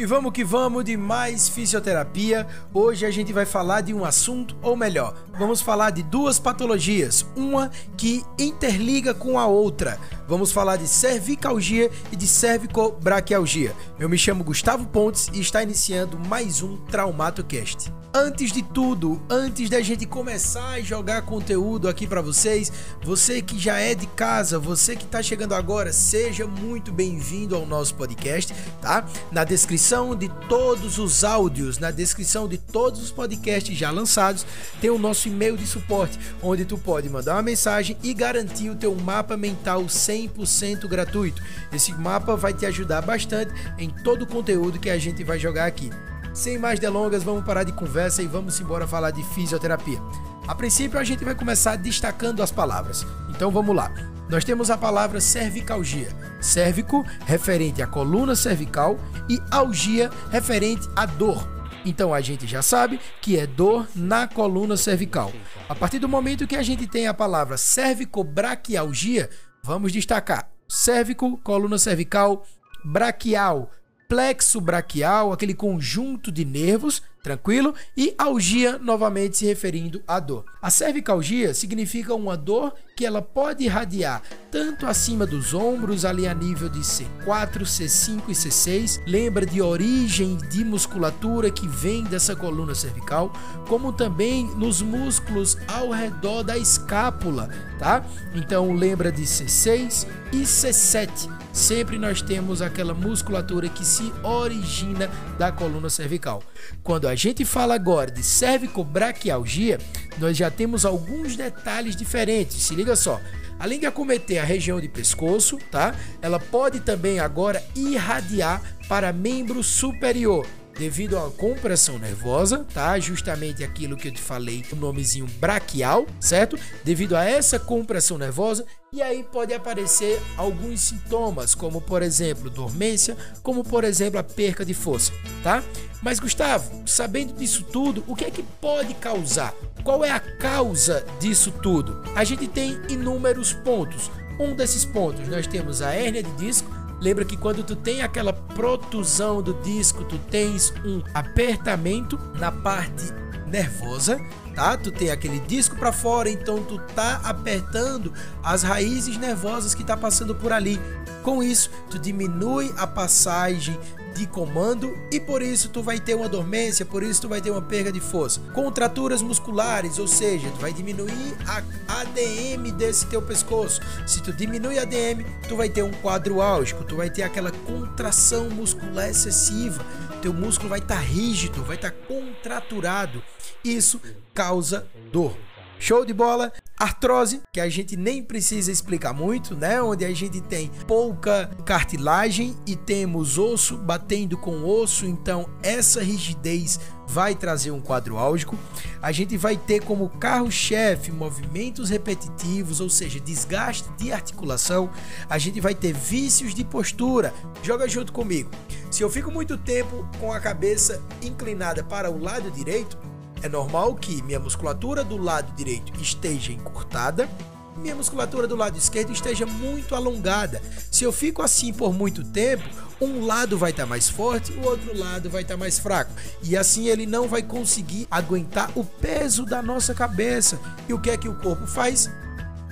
E vamos que vamos de mais fisioterapia. Hoje a gente vai falar de um assunto, ou melhor, vamos falar de duas patologias, uma que interliga com a outra. Vamos falar de cervicalgia e de cervicobraquialgia. Eu me chamo Gustavo Pontes e está iniciando mais um TraumatoCast. Antes de tudo, antes da gente começar a jogar conteúdo aqui para vocês, você que já é de casa, você que está chegando agora, seja muito bem-vindo ao nosso podcast, tá? Na descrição de todos os áudios, na descrição de todos os podcasts já lançados, tem o nosso e-mail de suporte, onde tu pode mandar uma mensagem e garantir o teu mapa mental 100% gratuito. Esse mapa vai te ajudar bastante em todo o conteúdo que a gente vai jogar aqui. Sem mais delongas, vamos parar de conversa e vamos embora falar de fisioterapia. A princípio, a gente vai começar destacando as palavras. Então vamos lá. Nós temos a palavra cervicalgia. Cérvico, referente à coluna cervical, e algia, referente à dor. Então a gente já sabe que é dor na coluna cervical. A partir do momento que a gente tem a palavra cervicobraquialgia, vamos destacar cérvico, coluna cervical, braquial, plexo braquial, aquele conjunto de nervos, tranquilo? E algia, novamente se referindo à dor. A cervicalgia significa uma dor que ela pode irradiar tanto acima dos ombros, ali a nível de C4, C5 e C6, lembra de origem de musculatura que vem dessa coluna cervical, como também nos músculos ao redor da escápula, tá? Então lembra de C6 e C7 sempre nós temos aquela musculatura que se origina da coluna cervical. Quando a gente fala agora de cervicobraquialgia, nós já temos alguns detalhes diferentes. Se liga só. Além de acometer a região de pescoço, tá? Ela pode também agora irradiar para membro superior devido a uma compressão nervosa, tá? Justamente aquilo que eu te falei, o nomezinho braquial, certo? Devido a essa compressão nervosa, e aí pode aparecer alguns sintomas, como por exemplo, dormência, como por exemplo, a perca de força, tá? Mas Gustavo, sabendo disso tudo, o que é que pode causar? Qual é a causa disso tudo? A gente tem inúmeros pontos. Um desses pontos nós temos a hérnia de disco, Lembra que quando tu tem aquela protusão do disco, tu tens um apertamento na parte nervosa, tá? Tu tem aquele disco para fora, então tu tá apertando as raízes nervosas que tá passando por ali. Com isso, tu diminui a passagem de comando e por isso tu vai ter uma dormência, por isso tu vai ter uma perda de força. Contraturas musculares, ou seja, tu vai diminuir a ADM desse teu pescoço. Se tu diminui a ADM, tu vai ter um quadro álgico, tu vai ter aquela contração muscular excessiva. Teu músculo vai estar tá rígido, vai estar tá contraturado. Isso causa dor. Show de bola? Artrose, que a gente nem precisa explicar muito, né? Onde a gente tem pouca cartilagem e temos osso batendo com osso, então essa rigidez vai trazer um quadro álgico. A gente vai ter como carro-chefe movimentos repetitivos, ou seja, desgaste de articulação. A gente vai ter vícios de postura. Joga junto comigo. Se eu fico muito tempo com a cabeça inclinada para o lado direito, é normal que minha musculatura do lado direito esteja encurtada, minha musculatura do lado esquerdo esteja muito alongada. Se eu fico assim por muito tempo, um lado vai estar tá mais forte, o outro lado vai estar tá mais fraco. E assim ele não vai conseguir aguentar o peso da nossa cabeça. E o que é que o corpo faz?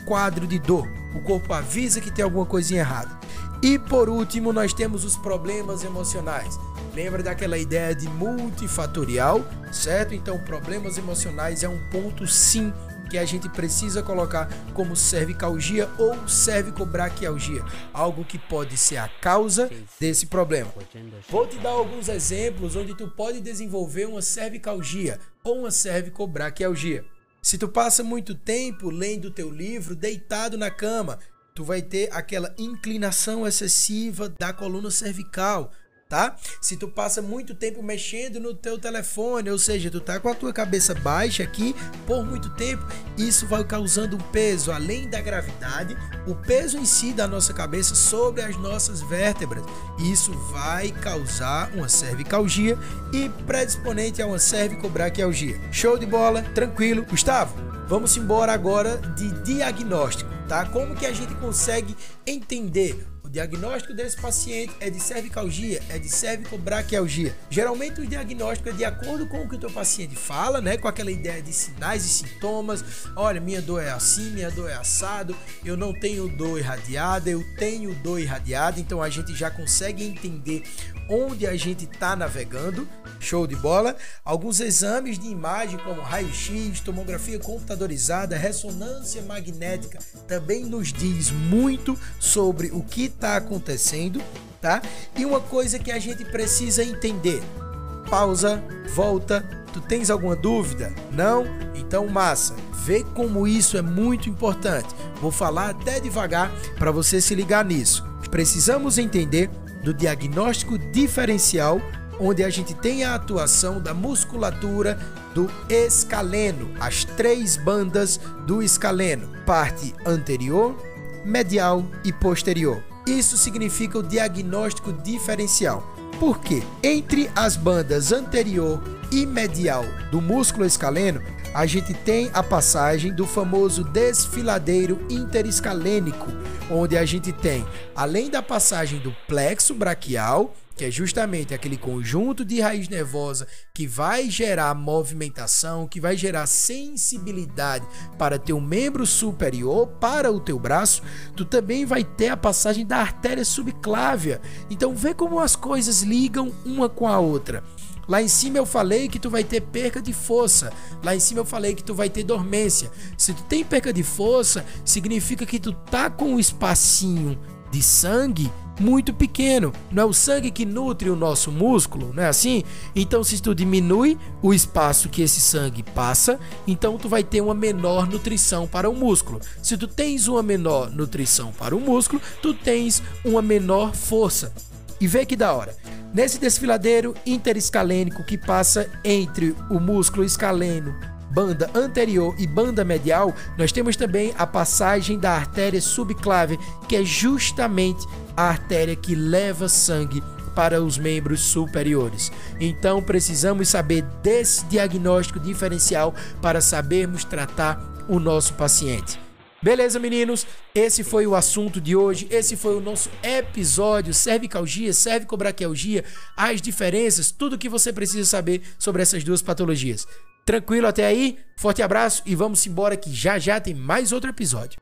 Quadro de dor. O corpo avisa que tem alguma coisinha errada. E por último, nós temos os problemas emocionais. Lembra daquela ideia de multifatorial, certo? Então, problemas emocionais é um ponto sim que a gente precisa colocar como cervicalgia ou cervicobraquialgia, algo que pode ser a causa desse problema. Vou te dar alguns exemplos onde tu pode desenvolver uma cervicalgia ou uma cervicobraquialgia. Se tu passa muito tempo lendo teu livro deitado na cama, tu vai ter aquela inclinação excessiva da coluna cervical, tá? Se tu passa muito tempo mexendo no teu telefone, ou seja, tu tá com a tua cabeça baixa aqui por muito tempo, isso vai causando um peso além da gravidade, o peso em si da nossa cabeça sobre as nossas vértebras. Isso vai causar uma cervicalgia e predisponente a uma cervicobraquialgia. Show de bola, tranquilo. Gustavo, vamos embora agora de diagnóstico, tá? Como que a gente consegue entender o diagnóstico desse paciente é de cervicalgia, é de cervicobraquialgia. Geralmente o diagnóstico é de acordo com o que o teu paciente fala, né? Com aquela ideia de sinais e sintomas. Olha, minha dor é assim, minha dor é assado, eu não tenho dor irradiada, eu tenho dor irradiada, então a gente já consegue entender onde a gente está navegando. Show de bola. Alguns exames de imagem, como raio-x, tomografia computadorizada, ressonância magnética, também nos diz muito sobre o que está acontecendo, tá? E uma coisa que a gente precisa entender: pausa, volta. Tu tens alguma dúvida? Não? Então, massa. Vê como isso é muito importante. Vou falar até devagar para você se ligar nisso. Precisamos entender do diagnóstico diferencial, onde a gente tem a atuação da musculatura do escaleno, as três bandas do escaleno, parte anterior, medial e posterior. Isso significa o diagnóstico diferencial. Porque entre as bandas anterior e medial do músculo escaleno, a gente tem a passagem do famoso desfiladeiro interescalênico, onde a gente tem, além da passagem do plexo braquial, que é justamente aquele conjunto de raiz nervosa que vai gerar movimentação, que vai gerar sensibilidade para teu membro superior, para o teu braço, tu também vai ter a passagem da artéria subclávia. Então vê como as coisas ligam uma com a outra. Lá em cima eu falei que tu vai ter perca de força. Lá em cima eu falei que tu vai ter dormência. Se tu tem perca de força, significa que tu tá com um espacinho de sangue muito pequeno. Não é o sangue que nutre o nosso músculo, não é assim? Então, se tu diminui o espaço que esse sangue passa, então tu vai ter uma menor nutrição para o músculo. Se tu tens uma menor nutrição para o músculo, tu tens uma menor força. E vê que da hora. Nesse desfiladeiro interescalênico que passa entre o músculo escaleno, banda anterior e banda medial, nós temos também a passagem da artéria subclave, que é justamente a artéria que leva sangue para os membros superiores. Então precisamos saber desse diagnóstico diferencial para sabermos tratar o nosso paciente. Beleza, meninos? Esse foi o assunto de hoje. Esse foi o nosso episódio cervicalgia, cervicobraquialgia, as diferenças, tudo que você precisa saber sobre essas duas patologias. Tranquilo até aí? Forte abraço e vamos embora que já já tem mais outro episódio.